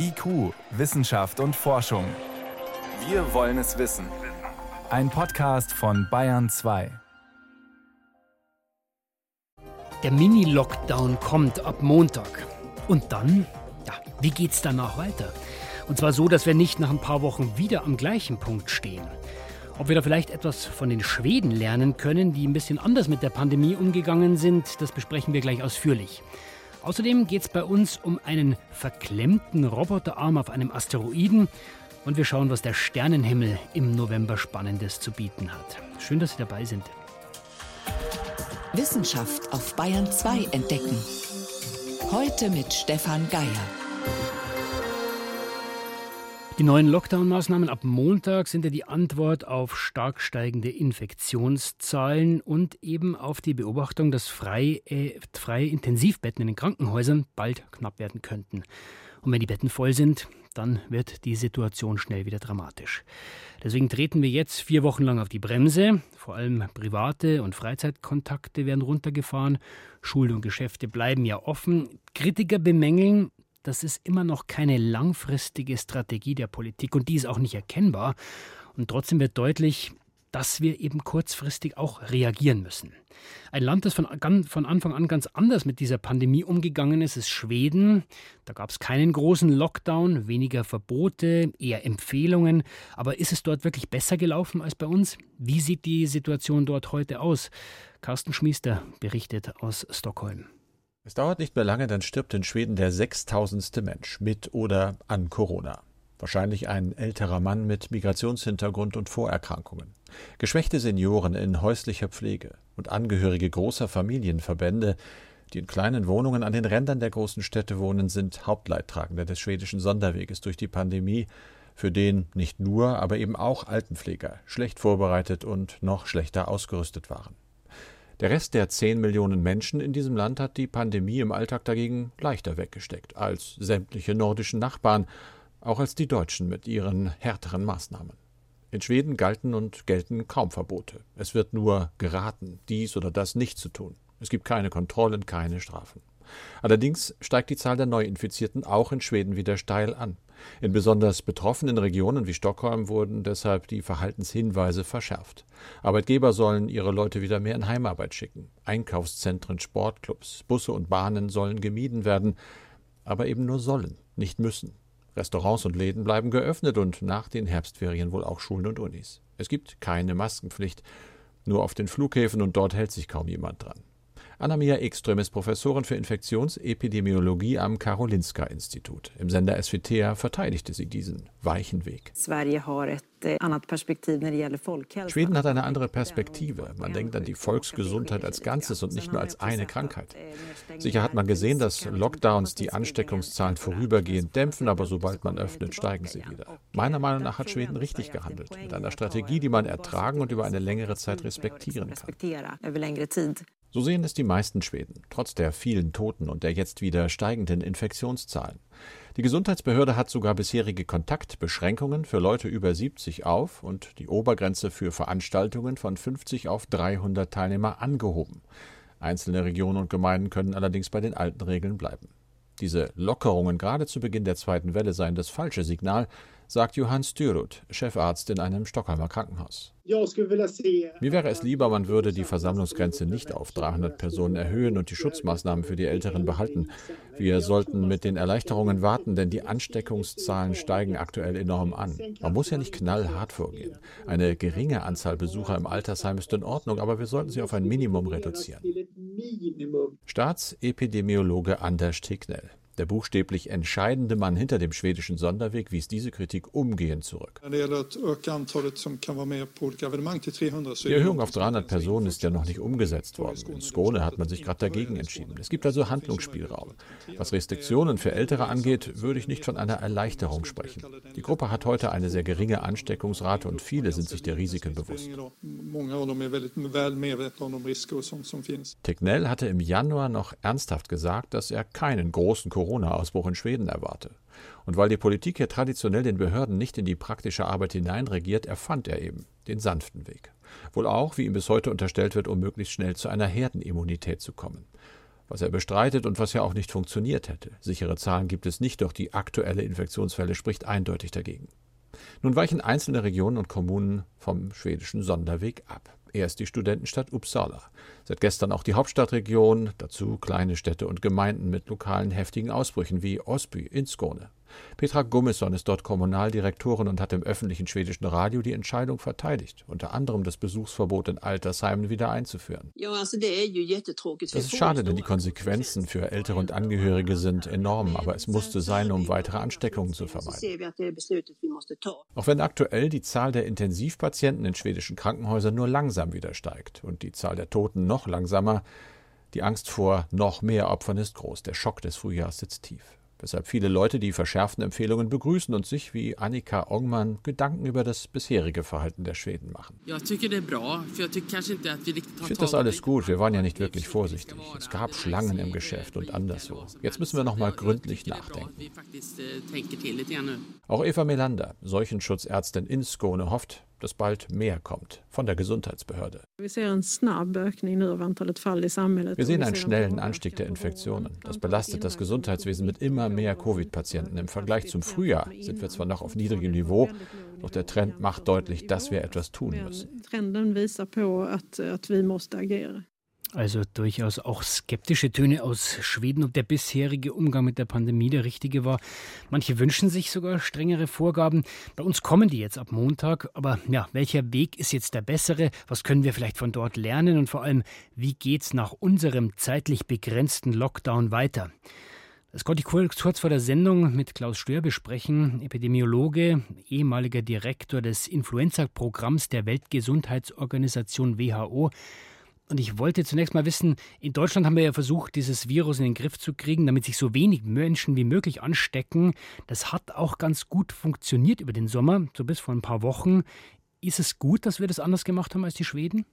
IQ, Wissenschaft und Forschung. Wir wollen es wissen. Ein Podcast von Bayern 2. Der Mini-Lockdown kommt ab Montag. Und dann? Ja, wie geht's danach weiter? Und zwar so, dass wir nicht nach ein paar Wochen wieder am gleichen Punkt stehen. Ob wir da vielleicht etwas von den Schweden lernen können, die ein bisschen anders mit der Pandemie umgegangen sind, das besprechen wir gleich ausführlich. Außerdem geht es bei uns um einen verklemmten Roboterarm auf einem Asteroiden und wir schauen, was der Sternenhimmel im November Spannendes zu bieten hat. Schön, dass Sie dabei sind. Wissenschaft auf Bayern 2 entdecken. Heute mit Stefan Geier. Die neuen Lockdown-Maßnahmen ab Montag sind ja die Antwort auf stark steigende Infektionszahlen und eben auf die Beobachtung, dass freie, äh, freie Intensivbetten in den Krankenhäusern bald knapp werden könnten. Und wenn die Betten voll sind, dann wird die Situation schnell wieder dramatisch. Deswegen treten wir jetzt vier Wochen lang auf die Bremse. Vor allem private und Freizeitkontakte werden runtergefahren. Schulen und Geschäfte bleiben ja offen. Kritiker bemängeln, das ist immer noch keine langfristige Strategie der Politik und die ist auch nicht erkennbar. Und trotzdem wird deutlich, dass wir eben kurzfristig auch reagieren müssen. Ein Land, das von, von, Anfang an ganz anders mit dieser Pandemie umgegangen ist, ist Schweden. Da gab es keinen großen Lockdown, weniger Verbote, eher Empfehlungen. Aber ist es dort wirklich besser gelaufen als bei uns? Wie sieht die Situation dort heute aus? Carsten Schmiester berichtet aus Stockholm. Es dauert nicht mehr lange, dann stirbt in Schweden der sechstausendste Mensch mit oder an Corona. Wahrscheinlich ein älterer Mann mit Migrationshintergrund und Vorerkrankungen. Geschwächte Senioren in häuslicher Pflege und Angehörige großer Familienverbände, die in kleinen Wohnungen an den Rändern der großen Städte wohnen, sind Hauptleidtragende des schwedischen Sonderweges durch die Pandemie, für den nicht nur, aber eben auch Altenpfleger schlecht vorbereitet und noch schlechter ausgerüstet waren. Der Rest der zehn Millionen Menschen in diesem Land hat die Pandemie im Alltag dagegen leichter weggesteckt als sämtliche nordischen Nachbarn, auch als die Deutschen mit ihren härteren Maßnahmen. In Schweden galten und gelten kaum Verbote. Es wird nur geraten, dies oder das nicht zu tun. Es gibt keine Kontrollen, keine Strafen. Allerdings steigt die Zahl der Neuinfizierten auch in Schweden wieder steil an. In besonders betroffenen Regionen wie Stockholm wurden deshalb die Verhaltenshinweise verschärft. Arbeitgeber sollen ihre Leute wieder mehr in Heimarbeit schicken. Einkaufszentren, Sportclubs, Busse und Bahnen sollen gemieden werden, aber eben nur sollen, nicht müssen. Restaurants und Läden bleiben geöffnet und nach den Herbstferien wohl auch Schulen und Unis. Es gibt keine Maskenpflicht, nur auf den Flughäfen und dort hält sich kaum jemand dran. Anna-Mia Ekström ist Professorin für Infektionsepidemiologie am Karolinska-Institut. Im Sender SVT verteidigte sie diesen weichen Weg. Eh, Schweden hat eine andere Perspektive. Man denkt an die Volksgesundheit als Ganzes und nicht nur als eine Krankheit. Sicher hat man gesehen, dass Lockdowns die Ansteckungszahlen vorübergehend dämpfen, aber sobald man öffnet, steigen sie wieder. Meiner Meinung nach hat Schweden richtig gehandelt, mit einer Strategie, die man ertragen und über eine längere Zeit respektieren kann. So sehen es die meisten Schweden, trotz der vielen Toten und der jetzt wieder steigenden Infektionszahlen. Die Gesundheitsbehörde hat sogar bisherige Kontaktbeschränkungen für Leute über 70 auf und die Obergrenze für Veranstaltungen von 50 auf 300 Teilnehmer angehoben. Einzelne Regionen und Gemeinden können allerdings bei den alten Regeln bleiben. Diese Lockerungen gerade zu Beginn der zweiten Welle seien das falsche Signal, sagt Johann Styrud, Chefarzt in einem Stockholmer Krankenhaus. Mir wäre es lieber, man würde die Versammlungsgrenze nicht auf 300 Personen erhöhen und die Schutzmaßnahmen für die Älteren behalten. Wir sollten mit den Erleichterungen warten, denn die Ansteckungszahlen steigen aktuell enorm an. Man muss ja nicht knallhart vorgehen. Eine geringe Anzahl Besucher im Altersheim ist in Ordnung, aber wir sollten sie auf ein Minimum reduzieren. Staatsepidemiologe Anders Tignell. Der buchstäblich entscheidende Mann hinter dem schwedischen Sonderweg wies diese Kritik umgehend zurück. Die Erhöhung auf 300 Personen ist ja noch nicht umgesetzt worden. In Skåne hat man sich gerade dagegen entschieden. Es gibt also Handlungsspielraum. Was Restriktionen für Ältere angeht, würde ich nicht von einer Erleichterung sprechen. Die Gruppe hat heute eine sehr geringe Ansteckungsrate und viele sind sich der Risiken bewusst. Tegnell hatte im Januar noch ernsthaft gesagt, dass er keinen großen Corona Corona-Ausbruch in Schweden erwarte. Und weil die Politik hier traditionell den Behörden nicht in die praktische Arbeit hineinregiert, erfand er eben den sanften Weg. Wohl auch, wie ihm bis heute unterstellt wird, um möglichst schnell zu einer Herdenimmunität zu kommen. was er bestreitet und was ja auch nicht funktioniert hätte. Sichere Zahlen gibt es nicht, doch die aktuelle Infektionsfälle spricht eindeutig dagegen. Nun weichen einzelne Regionen und Kommunen vom schwedischen Sonderweg ab. Erst die Studentenstadt Uppsala. Seit gestern auch die Hauptstadtregion, dazu kleine Städte und Gemeinden mit lokalen heftigen Ausbrüchen wie Osby in Skåne. Petra Gummesson ist dort Kommunaldirektorin und hat im öffentlichen schwedischen Radio die Entscheidung verteidigt, unter anderem das Besuchsverbot in Altersheimen wieder einzuführen. Das ist schade, denn die Konsequenzen für Ältere und Angehörige sind enorm, aber es musste sein, um weitere Ansteckungen zu vermeiden. Auch wenn aktuell die Zahl der Intensivpatienten in schwedischen Krankenhäusern nur langsam wieder steigt und die Zahl der Toten noch langsamer, die Angst vor noch mehr Opfern ist groß. Der Schock des Frühjahrs sitzt tief weshalb viele Leute die verschärften Empfehlungen begrüßen und sich, wie Annika Ongmann, Gedanken über das bisherige Verhalten der Schweden machen. Ich finde das alles gut, wir waren ja nicht wirklich vorsichtig. Es gab Schlangen im Geschäft und anderswo. Jetzt müssen wir noch mal gründlich nachdenken. Auch Eva Melander, Seuchenschutzärztin in Skåne, hofft, dass bald mehr kommt von der Gesundheitsbehörde. Wir sehen einen schnellen Anstieg der Infektionen. Das belastet das Gesundheitswesen mit immer mehr Covid-Patienten. Im Vergleich zum Frühjahr sind wir zwar noch auf niedrigem Niveau, doch der Trend macht deutlich, dass wir etwas tun müssen. Also durchaus auch skeptische Töne aus Schweden, ob der bisherige Umgang mit der Pandemie der richtige war. Manche wünschen sich sogar strengere Vorgaben. Bei uns kommen die jetzt ab Montag. Aber ja, welcher Weg ist jetzt der bessere? Was können wir vielleicht von dort lernen? Und vor allem, wie geht's nach unserem zeitlich begrenzten Lockdown weiter? Das konnte ich kurz vor der Sendung mit Klaus Stör besprechen, Epidemiologe, ehemaliger Direktor des Influenza-Programms der Weltgesundheitsorganisation WHO. Und ich wollte zunächst mal wissen, in Deutschland haben wir ja versucht, dieses Virus in den Griff zu kriegen, damit sich so wenig Menschen wie möglich anstecken. Das hat auch ganz gut funktioniert über den Sommer, so bis vor ein paar Wochen. Ist es gut, dass wir das anders gemacht haben als die Schweden?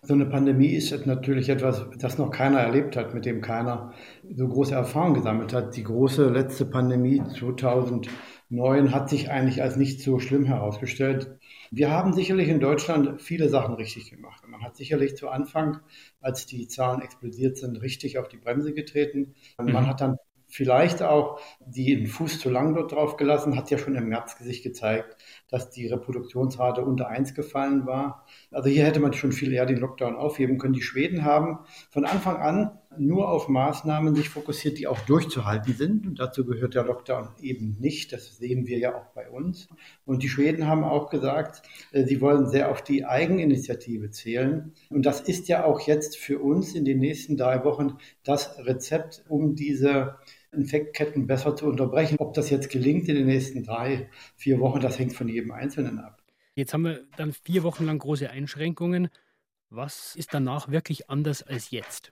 So eine Pandemie ist natürlich etwas, das noch keiner erlebt hat, mit dem keiner so große Erfahrung gesammelt hat. Die große letzte Pandemie 2009 hat sich eigentlich als nicht so schlimm herausgestellt. Wir haben sicherlich in Deutschland viele Sachen richtig gemacht. Man hat sicherlich zu Anfang, als die Zahlen explodiert sind, richtig auf die Bremse getreten. Man mhm. hat dann vielleicht auch den Fuß zu lang dort drauf gelassen, hat ja schon im März sich gezeigt, dass die Reproduktionsrate unter 1 gefallen war. Also hier hätte man schon viel eher den Lockdown aufheben können. Die Schweden haben von Anfang an nur auf Maßnahmen sich fokussiert, die auch durchzuhalten sind. Und dazu gehört der Lockdown eben nicht. Das sehen wir ja auch bei uns. Und die Schweden haben auch gesagt, äh, sie wollen sehr auf die Eigeninitiative zählen. Und das ist ja auch jetzt für uns in den nächsten drei Wochen das Rezept, um diese Infektketten besser zu unterbrechen. Ob das jetzt gelingt in den nächsten drei, vier Wochen, das hängt von jedem Einzelnen ab. Jetzt haben wir dann vier Wochen lang große Einschränkungen. Was ist danach wirklich anders als jetzt?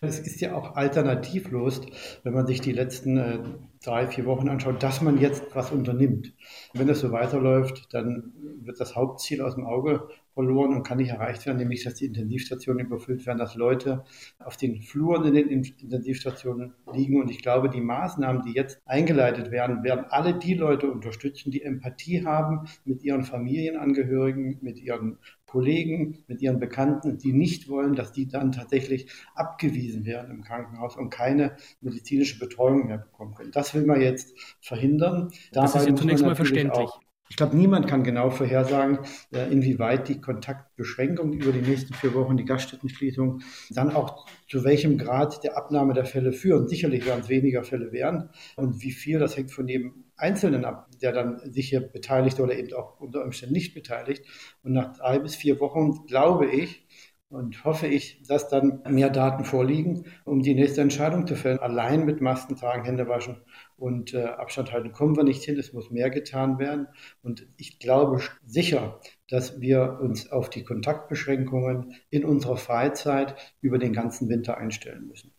Es ist ja auch alternativlos, wenn man sich die letzten äh, drei, vier Wochen anschaut, dass man jetzt was unternimmt. Wenn es so weiterläuft, dann wird das Hauptziel aus dem Auge verloren und kann nicht erreicht werden, nämlich dass die Intensivstationen überfüllt werden, dass Leute auf den Fluren in den Intensivstationen liegen. Und ich glaube, die Maßnahmen, die jetzt eingeleitet werden, werden alle die Leute unterstützen, die Empathie haben mit ihren Familienangehörigen, mit ihren Kollegen, mit ihren Bekannten, die nicht wollen, dass die dann tatsächlich abgewiesen werden im Krankenhaus und keine medizinische Betreuung mehr bekommen können. Das will man jetzt verhindern. Dabei das ist ja zunächst mal verständlich. Ich glaube, niemand kann genau vorhersagen, äh, inwieweit die Kontaktbeschränkung über die nächsten vier Wochen, die Gaststättenschließung, dann auch zu welchem Grad der Abnahme der Fälle führen. Sicherlich werden es weniger Fälle werden. Und wie viel, das hängt von jedem Einzelnen ab, der dann sich hier beteiligt oder eben auch unter Umständen nicht beteiligt. Und nach drei bis vier Wochen glaube ich, und hoffe ich, dass dann mehr Daten vorliegen, um die nächste Entscheidung zu fällen. Allein mit Masken tragen, Hände waschen und äh, Abstand halten kommen wir nicht hin. Es muss mehr getan werden. Und ich glaube sicher, dass wir uns auf die Kontaktbeschränkungen in unserer Freizeit über den ganzen Winter einstellen müssen.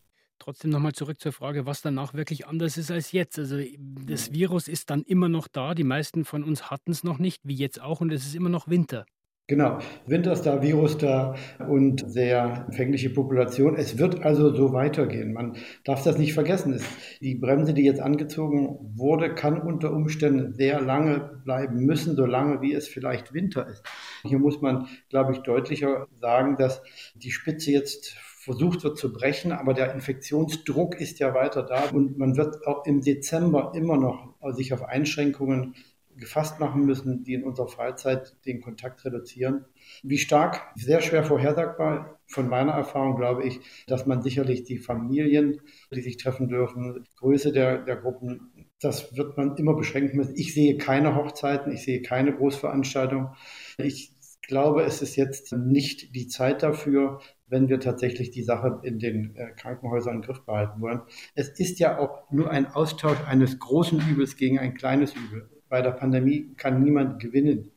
Trotzdem nochmal zurück zur Frage, was danach wirklich anders ist als jetzt. Also das Virus ist dann immer noch da. Die meisten von uns hatten es noch nicht, wie jetzt auch, und es ist immer noch Winter. Genau, Winter ist da, Virus da und sehr empfängliche Population. Es wird also so weitergehen. Man darf das nicht vergessen. die Bremse, die jetzt angezogen wurde, kann unter Umständen sehr lange bleiben müssen, so lange wie es vielleicht Winter ist. Hier muss man, glaube ich, deutlicher sagen, dass die Spitze jetzt versucht wird zu brechen, aber der Infektionsdruck ist ja weiter da und man wird auch im Dezember immer noch sich auf Einschränkungen gefasst machen müssen, die in unserer Freizeit den Kontakt reduzieren. Wie stark? Sehr schwer vorhersagbar. Von meiner Erfahrung glaube ich, dass man sicherlich die Familien, die sich treffen dürfen, die Größe der, der Gruppen, das wird man immer beschränken müssen. Ich sehe keine Hochzeiten, ich sehe keine Großveranstaltungen. Ich glaube, es ist jetzt nicht die Zeit dafür, wenn wir tatsächlich die Sache in den äh, Krankenhäusern im Griff behalten wollen. Es ist ja auch nur ein Austausch eines großen Übels gegen ein kleines Übel. Bei der Pandemie kann niemand gewinnen.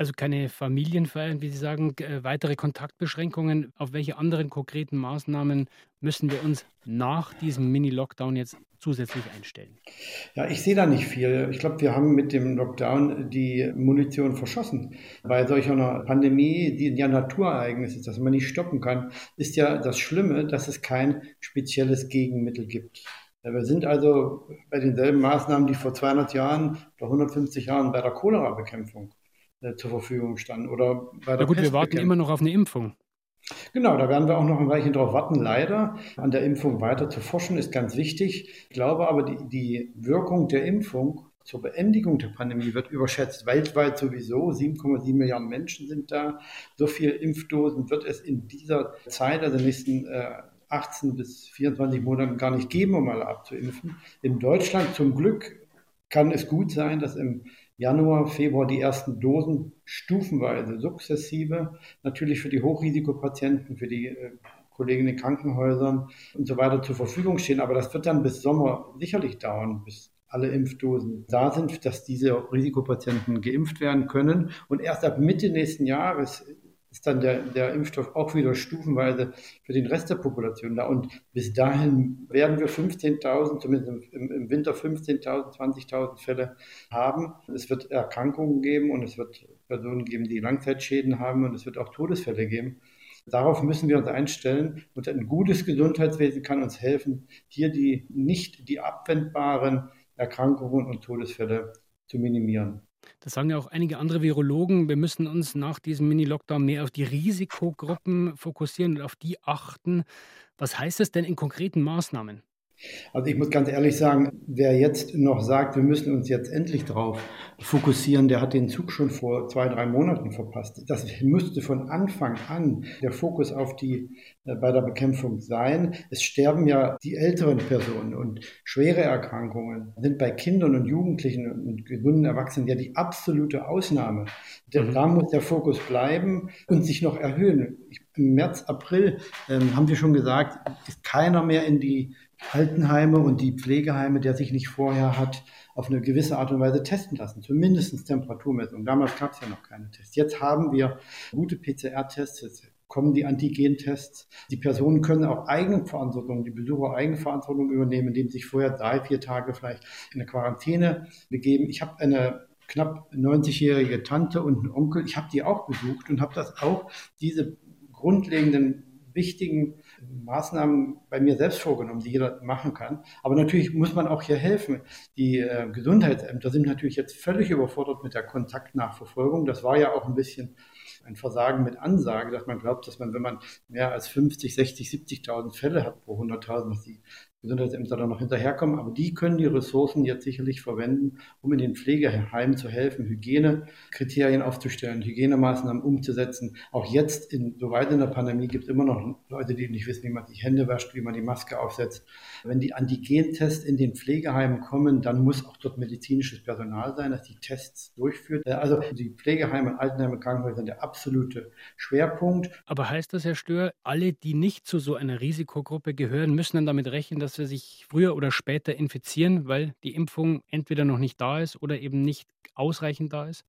Also keine Familienfeiern, wie Sie sagen, äh, weitere Kontaktbeschränkungen. Auf welche anderen konkreten Maßnahmen müssen wir uns nach diesem Mini-Lockdown jetzt zusätzlich einstellen? Ja, ich sehe da nicht viel. Ich glaube, wir haben mit dem Lockdown die Munition verschossen. Bei solch einer Pandemie, die ja Naturereignis ist, das man nicht stoppen kann, ist ja das Schlimme, dass es kein spezielles Gegenmittel gibt. Wir sind also bei denselben Maßnahmen, die vor 200 Jahren oder 150 Jahren bei der Cholera-Bekämpfung äh, zur Verfügung standen. Oder bei der Na gut, wir warten immer noch auf eine Impfung. Genau, da werden wir auch noch ein Weilchen drauf warten. Leider an der Impfung weiter zu forschen ist ganz wichtig. Ich glaube aber, die, die Wirkung der Impfung zur Beendigung der Pandemie wird überschätzt. Weltweit sowieso 7,7 Milliarden Menschen sind da. So viele Impfdosen wird es in dieser Zeit, also in den nächsten äh, 18 bis 24 Monaten gar nicht geben, um alle abzuimpfen. In Deutschland zum Glück kann es gut sein, dass im Januar, Februar die ersten Dosen stufenweise, sukzessive, natürlich für die Hochrisikopatienten, für die äh, Kollegen in Krankenhäusern und so weiter zur Verfügung stehen. Aber das wird dann bis Sommer sicherlich dauern, bis alle Impfdosen da sind, dass diese Risikopatienten geimpft werden können. Und erst ab Mitte nächsten Jahres ist dann der, der Impfstoff auch wieder stufenweise für den Rest der Population da. Und bis dahin werden wir 15.000, zumindest im, im Winter 15.000, 20.000 Fälle haben. Es wird Erkrankungen geben und es wird Personen geben, die Langzeitschäden haben und es wird auch Todesfälle geben. Darauf müssen wir uns einstellen und ein gutes Gesundheitswesen kann uns helfen, hier die nicht die abwendbaren Erkrankungen und Todesfälle zu minimieren. Das sagen ja auch einige andere Virologen. Wir müssen uns nach diesem Mini-Lockdown mehr auf die Risikogruppen fokussieren und auf die achten. Was heißt das denn in konkreten Maßnahmen? Also ich muss ganz ehrlich sagen, wer jetzt noch sagt, wir müssen uns jetzt endlich darauf fokussieren, der hat den Zug schon vor zwei, drei Monaten verpasst. Das müsste von Anfang an der Fokus auf die äh, bei der Bekämpfung sein. Es sterben ja die älteren Personen und schwere Erkrankungen sind bei Kindern und Jugendlichen und gesunden Erwachsenen ja die absolute Ausnahme. Denn mhm. da muss der Fokus bleiben und sich noch erhöhen. Im März, April ähm, haben wir schon gesagt, ist keiner mehr in die Altenheime und die Pflegeheime, der sich nicht vorher hat auf eine gewisse Art und Weise testen lassen, zumindest Temperaturmessung. Damals gab es ja noch keine Tests. Jetzt haben wir gute PCR-Tests, jetzt kommen die Antigen-Tests. Die Personen können auch Eigenverantwortung, die Besucher Eigenverantwortung übernehmen, indem sie sich vorher drei, vier Tage vielleicht in eine Quarantäne begeben. Ich habe eine knapp 90-jährige Tante und einen Onkel, ich habe die auch besucht und habe das auch, diese grundlegenden wichtigen Maßnahmen bei mir selbst vorgenommen, die jeder machen kann. Aber natürlich muss man auch hier helfen. Die äh, Gesundheitsämter sind natürlich jetzt völlig überfordert mit der Kontaktnachverfolgung. Das war ja auch ein bisschen ein Versagen mit Ansage, dass man glaubt, dass man, wenn man mehr als 50, 60, 70.000 Fälle hat pro 100.000, dass die Gesundheitsämter da noch hinterherkommen, aber die können die Ressourcen jetzt sicherlich verwenden, um in den Pflegeheimen zu helfen, Hygienekriterien aufzustellen, Hygienemaßnahmen umzusetzen. Auch jetzt, in, so weit in der Pandemie, gibt es immer noch Leute, die nicht wissen, wie man sich Hände wäscht, wie man die Maske aufsetzt. Wenn die Antigentests in den Pflegeheimen kommen, dann muss auch dort medizinisches Personal sein, das die Tests durchführt. Also die Pflegeheime, Altenheime, Krankenhäuser sind der absolute Schwerpunkt. Aber heißt das, Herr Stör, alle, die nicht zu so einer Risikogruppe gehören, müssen dann damit rechnen, dass dass wir sich früher oder später infizieren, weil die Impfung entweder noch nicht da ist oder eben nicht ausreichend da ist?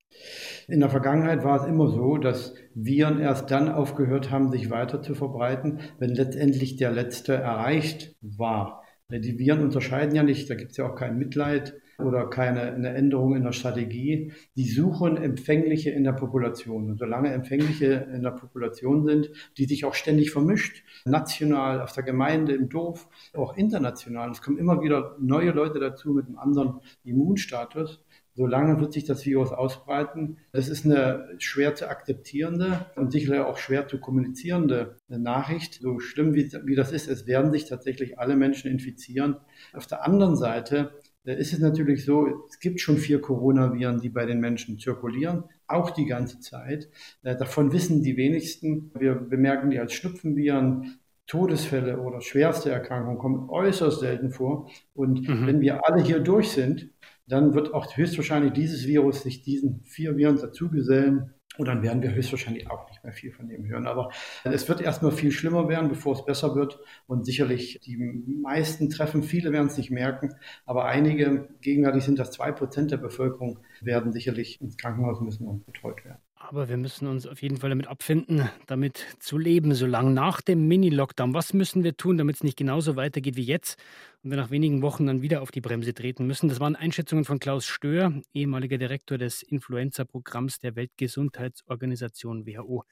In der Vergangenheit war es immer so, dass Viren erst dann aufgehört haben, sich weiter zu verbreiten, wenn letztendlich der letzte erreicht war. Die Viren unterscheiden ja nicht, da gibt es ja auch kein Mitleid oder keine eine Änderung in der Strategie. Die suchen Empfängliche in der Population. Und solange Empfängliche in der Population sind, die sich auch ständig vermischt, national, auf der Gemeinde, im Dorf, auch international. Es kommen immer wieder neue Leute dazu mit einem anderen Immunstatus. solange wird sich das Virus ausbreiten. Das ist eine schwer zu akzeptierende und sicherlich auch schwer zu kommunizierende Nachricht. So schlimm wie, wie das ist, es werden sich tatsächlich alle Menschen infizieren. Auf der anderen Seite ist es natürlich so, es gibt schon vier Coronaviren, die bei den Menschen zirkulieren, auch die ganze Zeit. Äh, davon wissen die wenigsten. Wir bemerken die als Schnupfenviren. Todesfälle oder schwerste Erkrankungen kommen äußerst selten vor. Und mhm. wenn wir alle hier durch sind, dann wird auch höchstwahrscheinlich dieses Virus sich diesen vier Viren dazugesellen und dann werden wir höchstwahrscheinlich auch nicht mehr viel von dem hören. Aber es wird erstmal viel schlimmer werden, bevor es besser wird. Und sicherlich die meisten treffen, viele werden es nicht merken, aber einige, gegenwärtig sind das zwei Prozent der Bevölkerung, werden sicherlich ins Krankenhaus müssen und betreut werden. Aber wir müssen uns auf jeden Fall damit abfinden, damit zu leben, so lange nach dem Mini-Lockdown. Was müssen wir tun, damit es nicht genauso weitergeht wie jetzt und wir nach wenigen Wochen dann wieder auf die Bremse treten müssen? Das waren Einschätzungen von Klaus Stör, ehemaliger Direktor des Influenza-Programms der Weltgesundheitsorganisation WHO.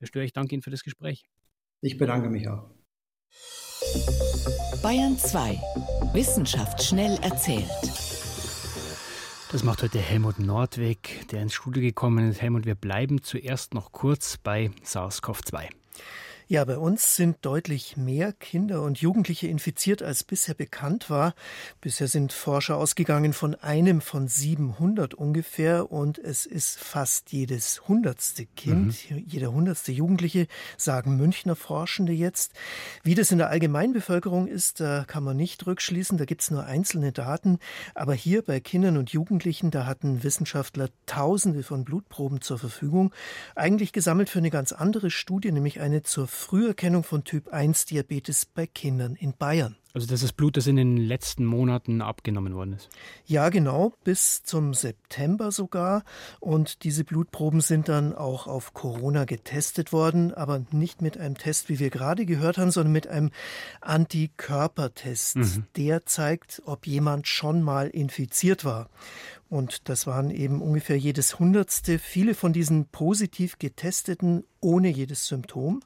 Herr Stör, ich danke Ihnen für das Gespräch. Ich bedanke mich auch. Bayern 2. Wissenschaft schnell erzählt. Das macht heute Helmut Nordweg, der ins Studio gekommen ist. Helmut, wir bleiben zuerst noch kurz bei SARS-CoV-2. Ja, bei uns sind deutlich mehr Kinder und Jugendliche infiziert, als bisher bekannt war. Bisher sind Forscher ausgegangen von einem von 700 ungefähr und es ist fast jedes hundertste Kind, mhm. jeder hundertste Jugendliche, sagen Münchner Forschende jetzt. Wie das in der Allgemeinbevölkerung ist, da kann man nicht rückschließen, da gibt es nur einzelne Daten. Aber hier bei Kindern und Jugendlichen, da hatten Wissenschaftler Tausende von Blutproben zur Verfügung, eigentlich gesammelt für eine ganz andere Studie, nämlich eine zur Früherkennung von Typ-1-Diabetes bei Kindern in Bayern. Also das ist Blut, das in den letzten Monaten abgenommen worden ist. Ja, genau, bis zum September sogar. Und diese Blutproben sind dann auch auf Corona getestet worden, aber nicht mit einem Test, wie wir gerade gehört haben, sondern mit einem Antikörpertest. Mhm. Der zeigt, ob jemand schon mal infiziert war. Und das waren eben ungefähr jedes Hundertste. Viele von diesen positiv getesteten ohne jedes Symptom.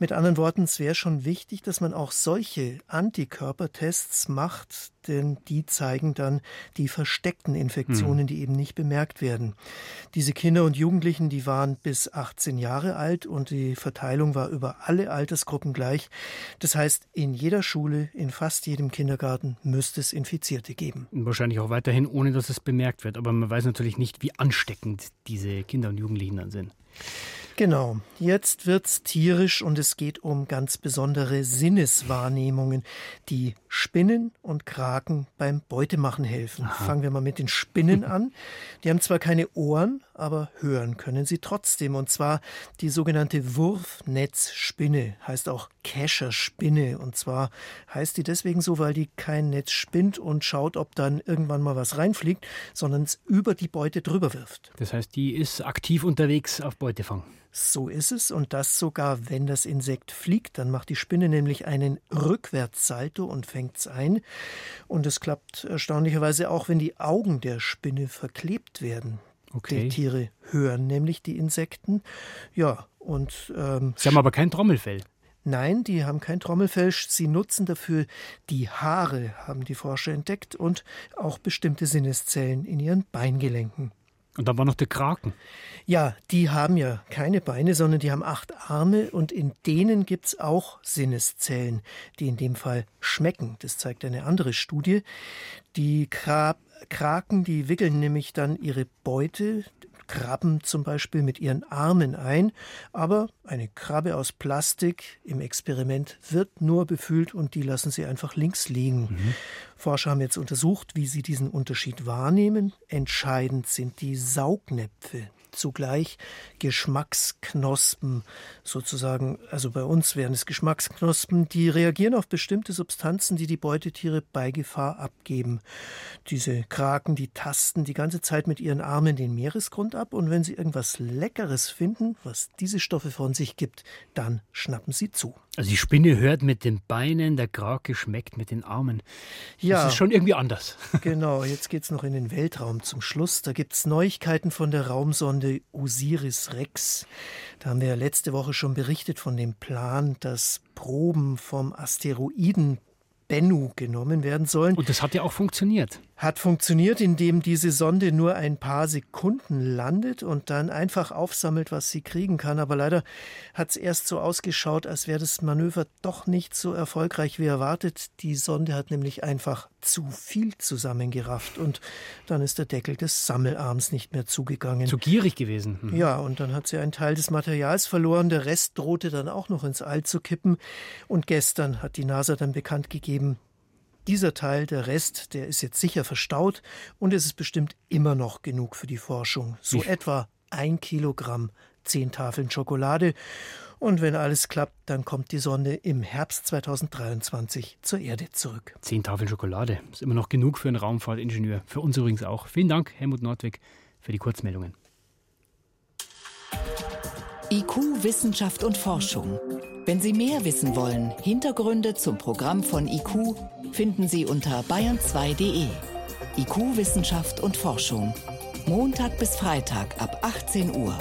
Mit anderen Worten, es wäre schon wichtig, dass man auch solche Antikörpertests macht, denn die zeigen dann die versteckten Infektionen, hm. die eben nicht bemerkt werden. Diese Kinder und Jugendlichen, die waren bis 18 Jahre alt und die Verteilung war über alle Altersgruppen gleich. Das heißt, in jeder Schule, in fast jedem Kindergarten müsste es Infizierte geben. Wahrscheinlich auch weiterhin, ohne dass es bemerkt wird. Aber man weiß natürlich nicht, wie ansteckend diese Kinder und Jugendlichen dann sind. Genau, jetzt wird's tierisch und es geht um ganz besondere Sinneswahrnehmungen, die Spinnen und Kraken beim Beutemachen helfen. Aha. Fangen wir mal mit den Spinnen an. Die haben zwar keine Ohren, aber hören können sie trotzdem. Und zwar die sogenannte Wurfnetzspinne, heißt auch Kescherspinne. Und zwar heißt die deswegen so, weil die kein Netz spinnt und schaut, ob dann irgendwann mal was reinfliegt, sondern es über die Beute drüber wirft. Das heißt, die ist aktiv unterwegs auf Beutefang. So ist es und das sogar, wenn das Insekt fliegt, dann macht die Spinne nämlich einen Rückwärtssalto und fängt es ein. Und es klappt erstaunlicherweise auch, wenn die Augen der Spinne verklebt werden. Okay. Die Tiere hören nämlich die Insekten. Ja, und. Ähm, Sie haben aber kein Trommelfell. Nein, die haben kein Trommelfell. Sie nutzen dafür die Haare, haben die Forscher entdeckt, und auch bestimmte Sinneszellen in ihren Beingelenken. Und dann war noch der Kraken. Ja, die haben ja keine Beine, sondern die haben acht Arme und in denen gibt es auch Sinneszellen, die in dem Fall schmecken. Das zeigt eine andere Studie. Die Krab Kraken, die wickeln nämlich dann ihre Beute, Krabben zum Beispiel mit ihren Armen ein, aber eine Krabbe aus Plastik im Experiment wird nur befühlt und die lassen sie einfach links liegen. Mhm. Forscher haben jetzt untersucht, wie sie diesen Unterschied wahrnehmen. Entscheidend sind die Saugnäpfe zugleich Geschmacksknospen sozusagen, also bei uns wären es Geschmacksknospen, die reagieren auf bestimmte Substanzen, die die Beutetiere bei Gefahr abgeben. Diese Kraken, die tasten die ganze Zeit mit ihren Armen den Meeresgrund ab und wenn sie irgendwas Leckeres finden, was diese Stoffe von sich gibt, dann schnappen sie zu. Also die Spinne hört mit den Beinen, der Krake schmeckt mit den Armen. Ja. Das ist schon irgendwie anders. Genau, jetzt geht es noch in den Weltraum zum Schluss. Da gibt es Neuigkeiten von der Raumsonde Osiris Rex. Da haben wir letzte Woche schon berichtet von dem Plan, dass Proben vom Asteroiden Bennu genommen werden sollen. Und das hat ja auch funktioniert. Hat funktioniert, indem diese Sonde nur ein paar Sekunden landet und dann einfach aufsammelt, was sie kriegen kann. Aber leider hat es erst so ausgeschaut, als wäre das Manöver doch nicht so erfolgreich wie erwartet. Die Sonde hat nämlich einfach zu viel zusammengerafft und dann ist der Deckel des Sammelarms nicht mehr zugegangen. Zu gierig gewesen. Mhm. Ja, und dann hat sie einen Teil des Materials verloren. Der Rest drohte dann auch noch ins All zu kippen. Und gestern hat die NASA dann bekannt gegeben, dieser Teil, der Rest, der ist jetzt sicher verstaut und es ist bestimmt immer noch genug für die Forschung. So Wie? etwa ein Kilogramm, zehn Tafeln Schokolade. Und wenn alles klappt, dann kommt die Sonde im Herbst 2023 zur Erde zurück. Zehn Tafeln Schokolade ist immer noch genug für einen Raumfahrtingenieur. Für uns übrigens auch. Vielen Dank, Helmut Nordwig, für die Kurzmeldungen. IQ, Wissenschaft und Forschung. Wenn Sie mehr wissen wollen, Hintergründe zum Programm von IQ finden Sie unter bayern2.de. IQ, Wissenschaft und Forschung. Montag bis Freitag ab 18 Uhr.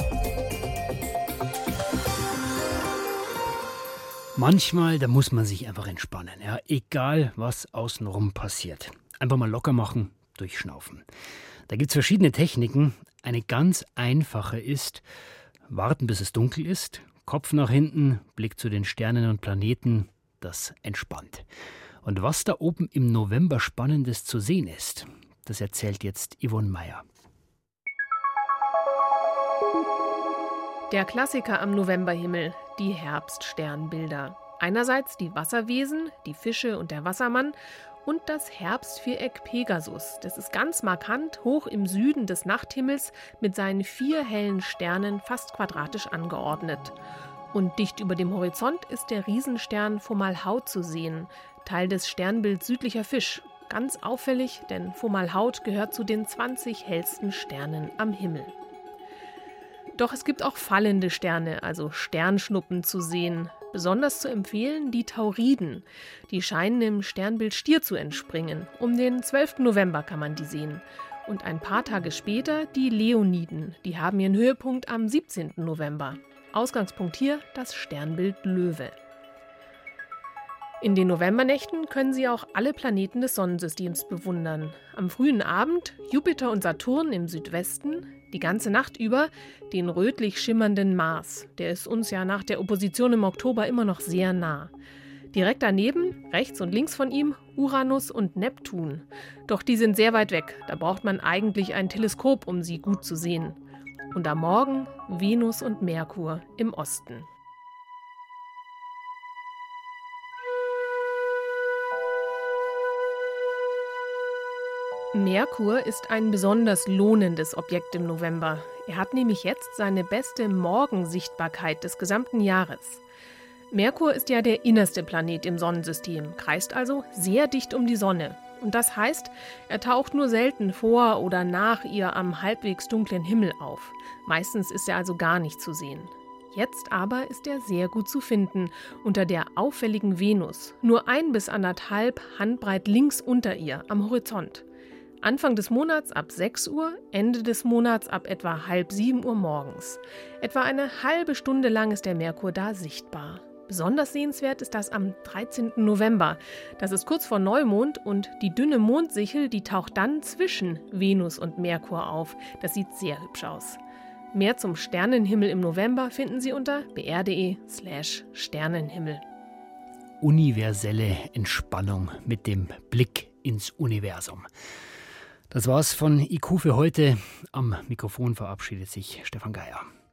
Manchmal, da muss man sich einfach entspannen, ja, egal was außenrum passiert. Einfach mal locker machen, durchschnaufen. Da gibt es verschiedene Techniken. Eine ganz einfache ist, warten bis es dunkel ist, Kopf nach hinten, Blick zu den Sternen und Planeten, das entspannt. Und was da oben im November Spannendes zu sehen ist, das erzählt jetzt Yvonne Meyer. Der Klassiker am Novemberhimmel, die Herbststernbilder. Einerseits die Wasserwesen, die Fische und der Wassermann und das Herbstviereck Pegasus. Das ist ganz markant hoch im Süden des Nachthimmels mit seinen vier hellen Sternen fast quadratisch angeordnet. Und dicht über dem Horizont ist der Riesenstern Fomalhaut zu sehen, Teil des Sternbilds Südlicher Fisch. Ganz auffällig, denn Fomalhaut gehört zu den 20 hellsten Sternen am Himmel. Doch es gibt auch fallende Sterne, also Sternschnuppen zu sehen. Besonders zu empfehlen die Tauriden. Die scheinen im Sternbild Stier zu entspringen. Um den 12. November kann man die sehen. Und ein paar Tage später die Leoniden. Die haben ihren Höhepunkt am 17. November. Ausgangspunkt hier das Sternbild Löwe. In den Novembernächten können Sie auch alle Planeten des Sonnensystems bewundern. Am frühen Abend Jupiter und Saturn im Südwesten, die ganze Nacht über den rötlich schimmernden Mars. Der ist uns ja nach der Opposition im Oktober immer noch sehr nah. Direkt daneben, rechts und links von ihm, Uranus und Neptun. Doch die sind sehr weit weg, da braucht man eigentlich ein Teleskop, um sie gut zu sehen. Und am Morgen Venus und Merkur im Osten. Merkur ist ein besonders lohnendes Objekt im November. Er hat nämlich jetzt seine beste Morgensichtbarkeit des gesamten Jahres. Merkur ist ja der innerste Planet im Sonnensystem, kreist also sehr dicht um die Sonne. Und das heißt, er taucht nur selten vor oder nach ihr am halbwegs dunklen Himmel auf. Meistens ist er also gar nicht zu sehen. Jetzt aber ist er sehr gut zu finden unter der auffälligen Venus, nur ein bis anderthalb Handbreit links unter ihr am Horizont. Anfang des Monats ab 6 Uhr, Ende des Monats ab etwa halb 7 Uhr morgens. Etwa eine halbe Stunde lang ist der Merkur da sichtbar. Besonders sehenswert ist das am 13. November. Das ist kurz vor Neumond und die dünne Mondsichel, die taucht dann zwischen Venus und Merkur auf. Das sieht sehr hübsch aus. Mehr zum Sternenhimmel im November finden Sie unter br.de/slash Sternenhimmel. Universelle Entspannung mit dem Blick ins Universum. Das war's von IQ für heute. Am Mikrofon verabschiedet sich Stefan Geier.